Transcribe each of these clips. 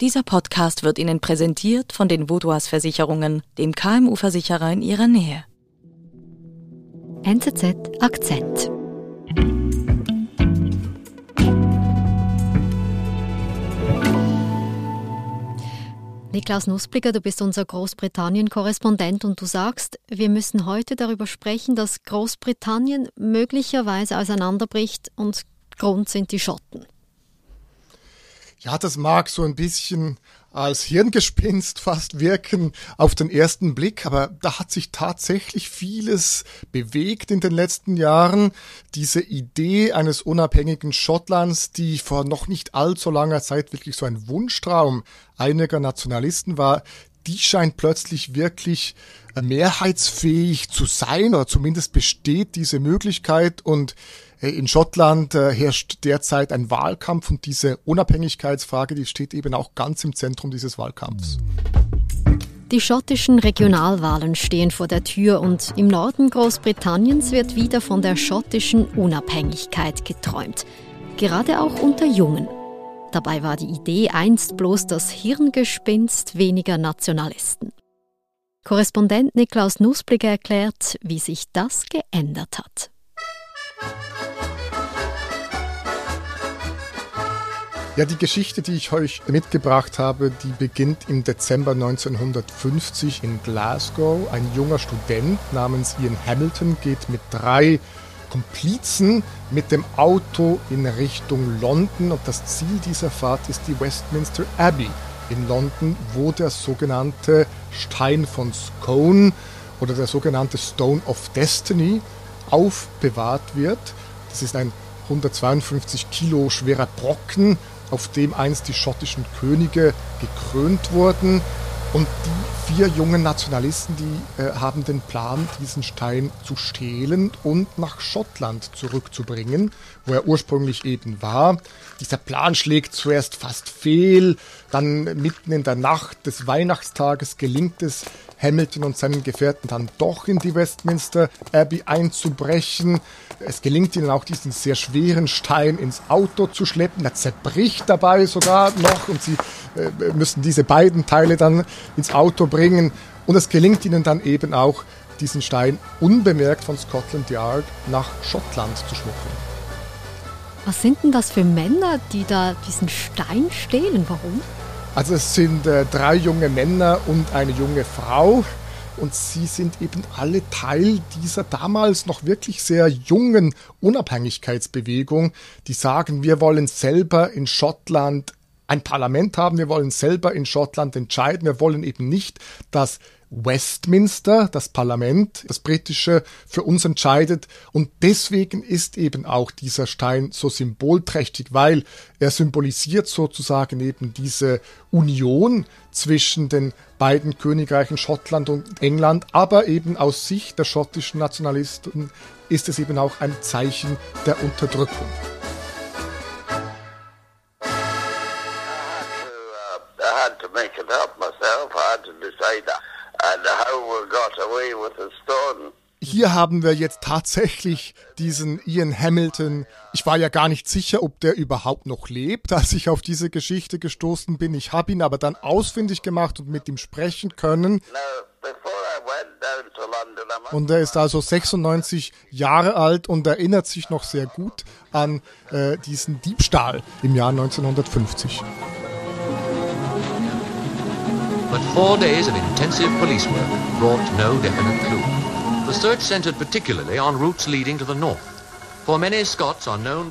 Dieser Podcast wird Ihnen präsentiert von den Vodouas Versicherungen, dem KMU-Versicherer in Ihrer Nähe. NZZ Akzent. Niklaus Nussblicker, du bist unser Großbritannien-Korrespondent und du sagst, wir müssen heute darüber sprechen, dass Großbritannien möglicherweise auseinanderbricht und Grund sind die Schotten. Ja, das mag so ein bisschen als Hirngespinst fast wirken auf den ersten Blick, aber da hat sich tatsächlich vieles bewegt in den letzten Jahren. Diese Idee eines unabhängigen Schottlands, die vor noch nicht allzu langer Zeit wirklich so ein Wunschtraum einiger Nationalisten war, die scheint plötzlich wirklich mehrheitsfähig zu sein oder zumindest besteht diese Möglichkeit und in Schottland äh, herrscht derzeit ein Wahlkampf und diese Unabhängigkeitsfrage, die steht eben auch ganz im Zentrum dieses Wahlkampfs. Die schottischen Regionalwahlen stehen vor der Tür und im Norden Großbritanniens wird wieder von der schottischen Unabhängigkeit geträumt. Gerade auch unter Jungen. Dabei war die Idee einst bloß das Hirngespinst weniger Nationalisten. Korrespondent Niklaus Nussblick erklärt, wie sich das geändert hat. Ja, die Geschichte, die ich euch mitgebracht habe, die beginnt im Dezember 1950 in Glasgow. Ein junger Student namens Ian Hamilton geht mit drei Komplizen mit dem Auto in Richtung London und das Ziel dieser Fahrt ist die Westminster Abbey in London, wo der sogenannte Stein von Scone oder der sogenannte Stone of Destiny aufbewahrt wird. Das ist ein 152 Kilo schwerer Brocken, auf dem einst die schottischen Könige gekrönt wurden. Und die vier jungen Nationalisten, die äh, haben den Plan, diesen Stein zu stehlen und nach Schottland zurückzubringen, wo er ursprünglich eben war. Dieser Plan schlägt zuerst fast fehl, dann mitten in der Nacht des Weihnachtstages gelingt es Hamilton und seinen Gefährten dann doch in die Westminster Abbey einzubrechen. Es gelingt ihnen auch, diesen sehr schweren Stein ins Auto zu schleppen. Er zerbricht dabei sogar noch und sie müssen diese beiden Teile dann ins Auto bringen. Und es gelingt ihnen dann eben auch, diesen Stein unbemerkt von Scotland Yard nach Schottland zu schmuggeln. Was sind denn das für Männer, die da diesen Stein stehlen? Warum? Also es sind äh, drei junge Männer und eine junge Frau und sie sind eben alle Teil dieser damals noch wirklich sehr jungen Unabhängigkeitsbewegung, die sagen, wir wollen selber in Schottland ein Parlament haben, wir wollen selber in Schottland entscheiden, wir wollen eben nicht, dass Westminster, das Parlament, das britische, für uns entscheidet. Und deswegen ist eben auch dieser Stein so symbolträchtig, weil er symbolisiert sozusagen eben diese Union zwischen den beiden Königreichen Schottland und England, aber eben aus Sicht der schottischen Nationalisten ist es eben auch ein Zeichen der Unterdrückung. Had to make it up myself. I had to decide and how we got away with the stone. Hier haben wir jetzt tatsächlich diesen Ian Hamilton. Ich war ja gar nicht sicher, ob der überhaupt noch lebt, als ich auf diese Geschichte gestoßen bin. Ich habe ihn aber dann ausfindig gemacht und mit ihm sprechen können. Und er ist also 96 Jahre alt und erinnert sich noch sehr gut an äh, diesen Diebstahl im Jahr 1950. But four days of intensive police work brought no definite clue. The search centered particularly on routes leading to the north.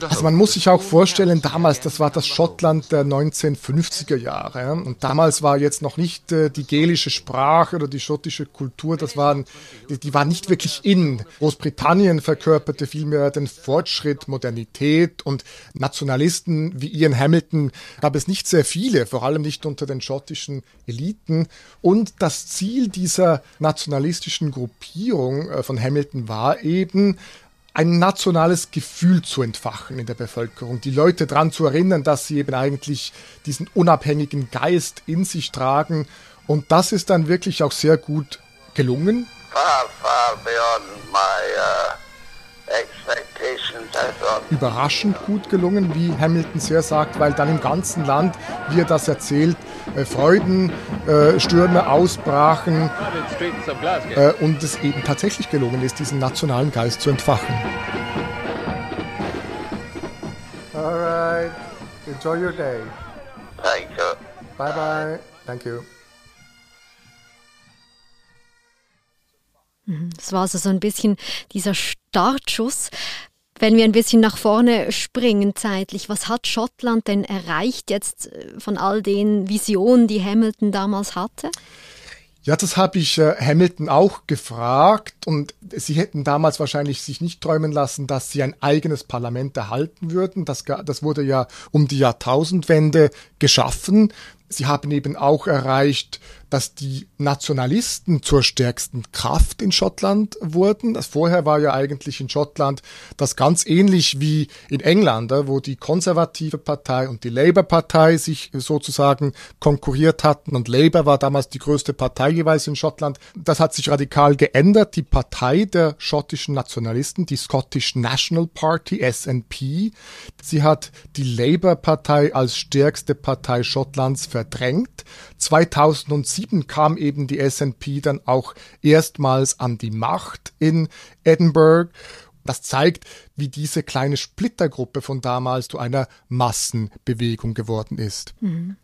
Also man muss sich auch vorstellen, damals, das war das Schottland der 1950er Jahre. Und damals war jetzt noch nicht äh, die gälische Sprache oder die schottische Kultur, das waren, die, war nicht wirklich in. Großbritannien verkörperte vielmehr den Fortschritt, Modernität und Nationalisten wie Ian Hamilton gab es nicht sehr viele, vor allem nicht unter den schottischen Eliten. Und das Ziel dieser nationalistischen Gruppierung äh, von Hamilton war eben, ein nationales Gefühl zu entfachen in der Bevölkerung, die Leute daran zu erinnern, dass sie eben eigentlich diesen unabhängigen Geist in sich tragen. Und das ist dann wirklich auch sehr gut gelungen. Far, far beyond my uh, überraschend gut gelungen, wie Hamilton sehr sagt, weil dann im ganzen Land, wie er das erzählt, äh, Freudenstürme äh, ausbrachen äh, und es eben tatsächlich gelungen ist, diesen nationalen Geist zu entfachen. Alright, enjoy your day. Thank you. Bye bye. Thank you. Mhm. Das war also so ein bisschen dieser Startschuss. Wenn wir ein bisschen nach vorne springen zeitlich, was hat Schottland denn erreicht jetzt äh, von all den Visionen, die Hamilton damals hatte? Ja, das habe ich äh, Hamilton auch gefragt und sie hätten damals wahrscheinlich sich nicht träumen lassen, dass sie ein eigenes Parlament erhalten würden. Das, das wurde ja um die Jahrtausendwende geschaffen. Sie haben eben auch erreicht, dass die Nationalisten zur stärksten Kraft in Schottland wurden. Das vorher war ja eigentlich in Schottland das ganz ähnlich wie in England, wo die konservative Partei und die Labour-Partei sich sozusagen konkurriert hatten und Labour war damals die größte Partei jeweils in Schottland. Das hat sich radikal geändert. Die Partei der schottischen Nationalisten, die Scottish National Party, SNP, sie hat die Labour-Partei als stärkste Partei Schottlands verdrängt. 2007 kam eben die SNP dann auch erstmals an die Macht in Edinburgh. Das zeigt, wie diese kleine Splittergruppe von damals zu einer Massenbewegung geworden ist. Mhm.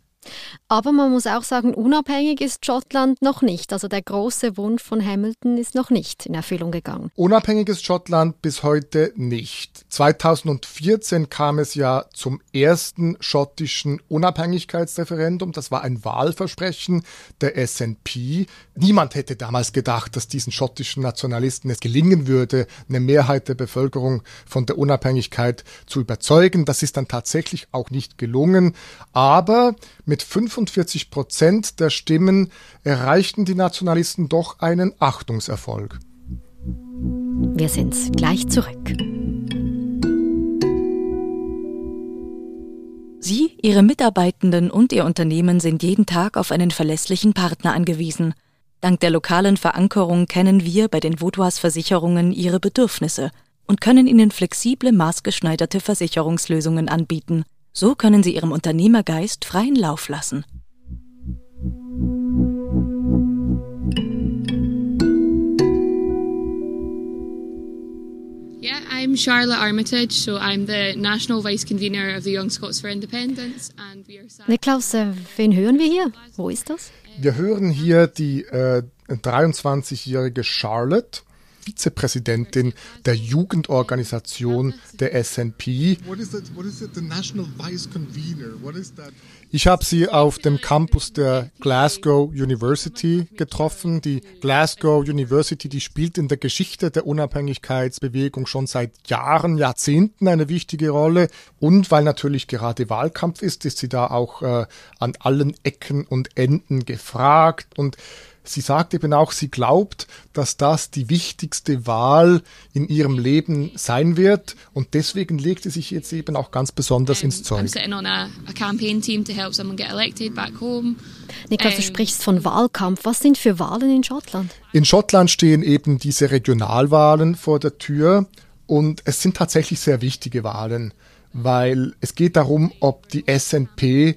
Aber man muss auch sagen, unabhängig ist Schottland noch nicht. Also der große Wunsch von Hamilton ist noch nicht in Erfüllung gegangen. Unabhängig ist Schottland bis heute nicht. 2014 kam es ja zum ersten schottischen Unabhängigkeitsreferendum. Das war ein Wahlversprechen der SNP. Niemand hätte damals gedacht, dass diesen schottischen Nationalisten es gelingen würde, eine Mehrheit der Bevölkerung von der Unabhängigkeit zu überzeugen. Das ist dann tatsächlich auch nicht gelungen. Aber mit 45 Prozent der Stimmen erreichten die Nationalisten doch einen Achtungserfolg. Wir sind gleich zurück. Sie, Ihre Mitarbeitenden und Ihr Unternehmen sind jeden Tag auf einen verlässlichen Partner angewiesen. Dank der lokalen Verankerung kennen wir bei den Vaudois Versicherungen Ihre Bedürfnisse und können Ihnen flexible, maßgeschneiderte Versicherungslösungen anbieten – so können Sie Ihrem Unternehmergeist freien Lauf lassen. Yeah, I'm Charlotte Armitage, so I'm the National Vice Convener of the Young Scots for Independence. And we are Niklaus, äh, wen hören wir hier? Wo ist das? Wir hören hier die äh, 23-jährige Charlotte. Vizepräsidentin der Jugendorganisation der SNP. Ich habe sie auf dem Campus der Glasgow University getroffen. Die Glasgow University, die spielt in der Geschichte der Unabhängigkeitsbewegung schon seit Jahren, Jahrzehnten eine wichtige Rolle. Und weil natürlich gerade Wahlkampf ist, ist sie da auch äh, an allen Ecken und Enden gefragt. Und Sie sagt eben auch, sie glaubt, dass das die wichtigste Wahl in ihrem Leben sein wird und deswegen legt sie sich jetzt eben auch ganz besonders ins Zeug. Niklas, du sprichst von Wahlkampf. Was sind für Wahlen in Schottland? In Schottland stehen eben diese Regionalwahlen vor der Tür und es sind tatsächlich sehr wichtige Wahlen, weil es geht darum, ob die SNP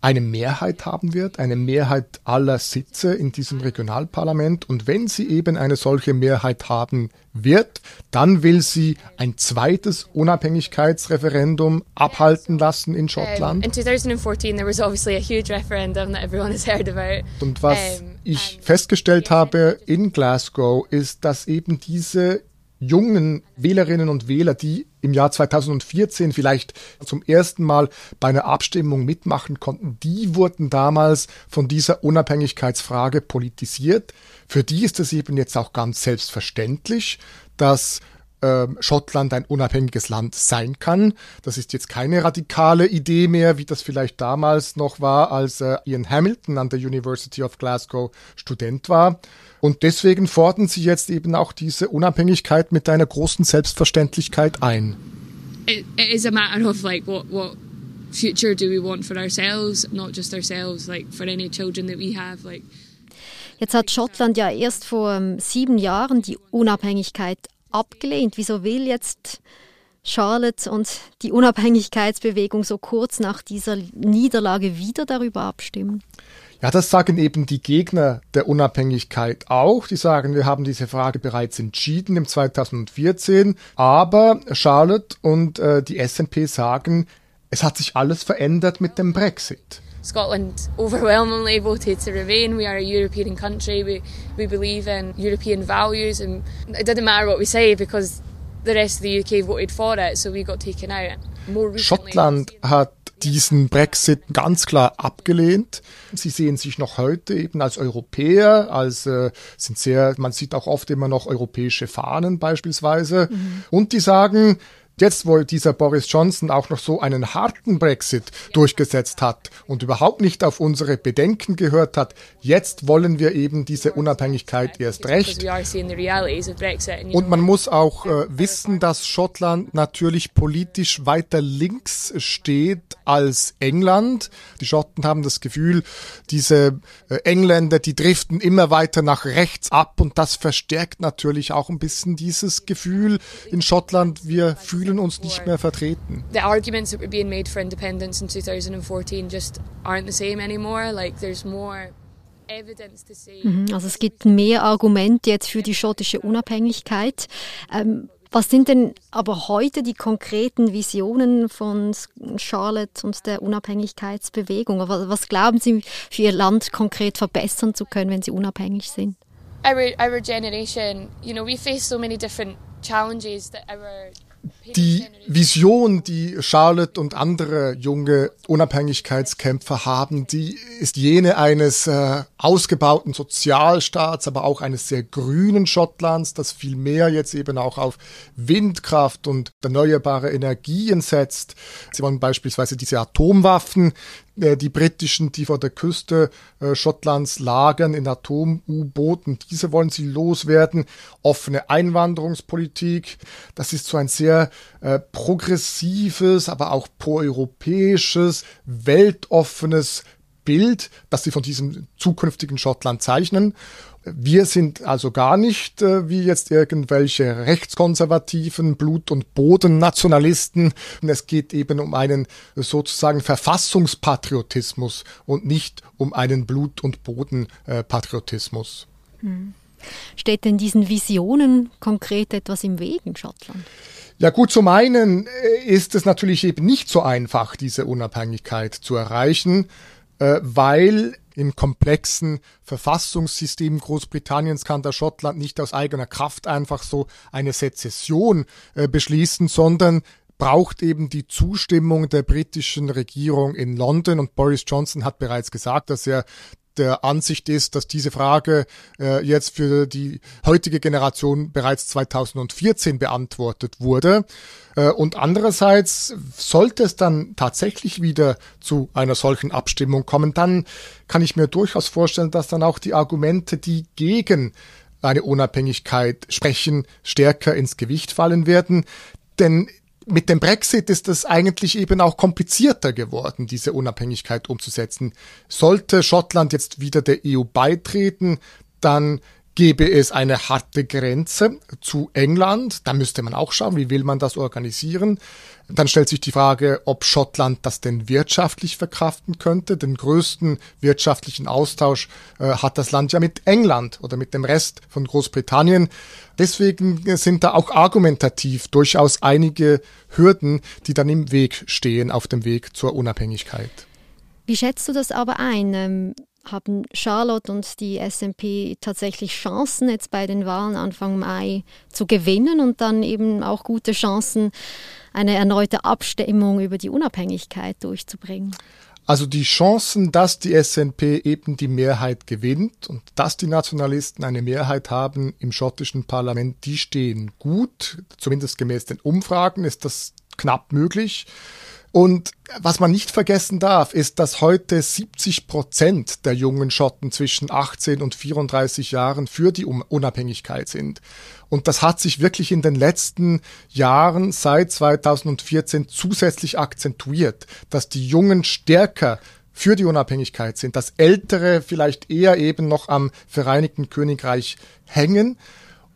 eine Mehrheit haben wird, eine Mehrheit aller Sitze in diesem Regionalparlament. Und wenn sie eben eine solche Mehrheit haben wird, dann will sie ein zweites Unabhängigkeitsreferendum abhalten lassen in Schottland. In 2014 there was obviously a huge referendum that everyone has heard about. Und was ich festgestellt habe in Glasgow ist, dass eben diese jungen Wählerinnen und Wähler, die im Jahr 2014 vielleicht zum ersten Mal bei einer Abstimmung mitmachen konnten, die wurden damals von dieser Unabhängigkeitsfrage politisiert. Für die ist es eben jetzt auch ganz selbstverständlich, dass ähm, Schottland ein unabhängiges Land sein kann. Das ist jetzt keine radikale Idee mehr, wie das vielleicht damals noch war, als äh, Ian Hamilton an der University of Glasgow Student war. Und deswegen fordern sie jetzt eben auch diese Unabhängigkeit mit einer großen Selbstverständlichkeit ein. It, it is a matter of like what what future do we want for ourselves, not just ourselves, like for any children that we have, like Jetzt hat Schottland ja erst vor ähm, sieben Jahren die Unabhängigkeit abgelehnt? Wieso will jetzt Charlotte und die Unabhängigkeitsbewegung so kurz nach dieser Niederlage wieder darüber abstimmen? Ja, das sagen eben die Gegner der Unabhängigkeit auch. Die sagen, wir haben diese Frage bereits entschieden im 2014. Aber Charlotte und äh, die SNP sagen, es hat sich alles verändert mit dem Brexit. Scotland overwhelmingly voted to remain. We are a European country. We, we believe in European values, and it didn't matter what we say because Schottland hat diesen Brexit ganz klar abgelehnt. Sie sehen sich noch heute eben als Europäer, als äh, sind sehr, man sieht auch oft immer noch europäische Fahnen beispielsweise. Mhm. Und die sagen, Jetzt, wo dieser Boris Johnson auch noch so einen harten Brexit durchgesetzt hat und überhaupt nicht auf unsere Bedenken gehört hat, jetzt wollen wir eben diese Unabhängigkeit erst recht. Und man muss auch äh, wissen, dass Schottland natürlich politisch weiter links steht als England. Die Schotten haben das Gefühl, diese äh, Engländer, die driften immer weiter nach rechts ab und das verstärkt natürlich auch ein bisschen dieses Gefühl in Schottland, wir fühlen fühlen uns nicht mehr vertreten. The arguments that were being made for independence in 2014 just aren't the same anymore. Like there's more mhm, also es gibt mehr Argumente jetzt für die schottische Unabhängigkeit. Ähm, was sind denn aber heute die konkreten Visionen von Charlotte und der Unabhängigkeitsbewegung? Was, was glauben Sie, für Ihr Land konkret verbessern zu können, wenn Sie unabhängig sind? Our, our generation, you know, we face so many different challenges that our die Vision, die Charlotte und andere junge Unabhängigkeitskämpfer haben, die ist jene eines äh, ausgebauten Sozialstaats, aber auch eines sehr grünen Schottlands, das viel mehr jetzt eben auch auf Windkraft und erneuerbare Energien setzt. Sie wollen beispielsweise diese Atomwaffen die britischen, die vor der Küste äh, Schottlands lagern in Atom-U-Booten, diese wollen sie loswerden. Offene Einwanderungspolitik, das ist so ein sehr äh, progressives, aber auch proeuropäisches, weltoffenes Bild, das sie von diesem zukünftigen Schottland zeichnen. Wir sind also gar nicht äh, wie jetzt irgendwelche rechtskonservativen Blut- und Bodennationalisten. Es geht eben um einen sozusagen Verfassungspatriotismus und nicht um einen Blut- und Bodenpatriotismus. Hm. Steht denn diesen Visionen konkret etwas im Weg in Schottland? Ja gut, zum einen äh, ist es natürlich eben nicht so einfach, diese Unabhängigkeit zu erreichen, äh, weil im komplexen Verfassungssystem Großbritanniens kann der Schottland nicht aus eigener Kraft einfach so eine Sezession äh, beschließen, sondern braucht eben die Zustimmung der britischen Regierung in London. Und Boris Johnson hat bereits gesagt, dass er der Ansicht ist, dass diese Frage äh, jetzt für die heutige Generation bereits 2014 beantwortet wurde. Äh, und andererseits sollte es dann tatsächlich wieder zu einer solchen Abstimmung kommen, dann kann ich mir durchaus vorstellen, dass dann auch die Argumente, die gegen eine Unabhängigkeit sprechen, stärker ins Gewicht fallen werden. Denn mit dem Brexit ist es eigentlich eben auch komplizierter geworden, diese Unabhängigkeit umzusetzen. Sollte Schottland jetzt wieder der EU beitreten, dann gäbe es eine harte Grenze zu England. Da müsste man auch schauen, wie will man das organisieren. Dann stellt sich die Frage, ob Schottland das denn wirtschaftlich verkraften könnte. Den größten wirtschaftlichen Austausch äh, hat das Land ja mit England oder mit dem Rest von Großbritannien. Deswegen sind da auch argumentativ durchaus einige Hürden, die dann im Weg stehen auf dem Weg zur Unabhängigkeit. Wie schätzt du das aber ein? Haben Charlotte und die SMP tatsächlich Chancen, jetzt bei den Wahlen Anfang Mai zu gewinnen und dann eben auch gute Chancen, eine erneute Abstimmung über die Unabhängigkeit durchzubringen? Also die Chancen, dass die SNP eben die Mehrheit gewinnt und dass die Nationalisten eine Mehrheit haben im schottischen Parlament, die stehen gut. Zumindest gemäß den Umfragen ist das knapp möglich. Und was man nicht vergessen darf, ist, dass heute 70 Prozent der jungen Schotten zwischen 18 und 34 Jahren für die Unabhängigkeit sind. Und das hat sich wirklich in den letzten Jahren seit 2014 zusätzlich akzentuiert, dass die Jungen stärker für die Unabhängigkeit sind, dass Ältere vielleicht eher eben noch am Vereinigten Königreich hängen.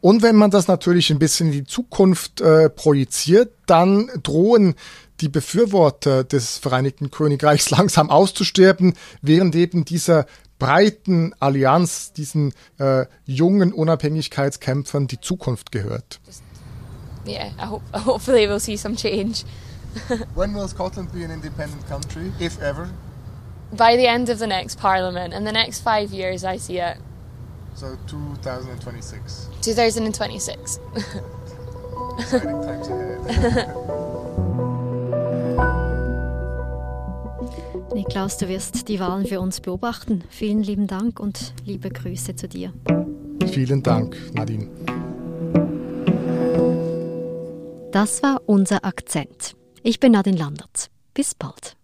Und wenn man das natürlich ein bisschen in die Zukunft äh, projiziert, dann drohen die Befürworter des Vereinigten Königreichs langsam auszusterben, während eben dieser breiten Allianz, diesen äh, jungen Unabhängigkeitskämpfern die Zukunft gehört. Yeah, I hope, hopefully we'll see some change. When will Scotland be an independent country, if ever? By the end of the next parliament, in the next five years, I see it. So 2026. 2026. Exciting times ahead. Niklaus, du wirst die Wahlen für uns beobachten. Vielen lieben Dank und liebe Grüße zu dir. Vielen Dank, Nadine. Das war unser Akzent. Ich bin Nadine Landert. Bis bald.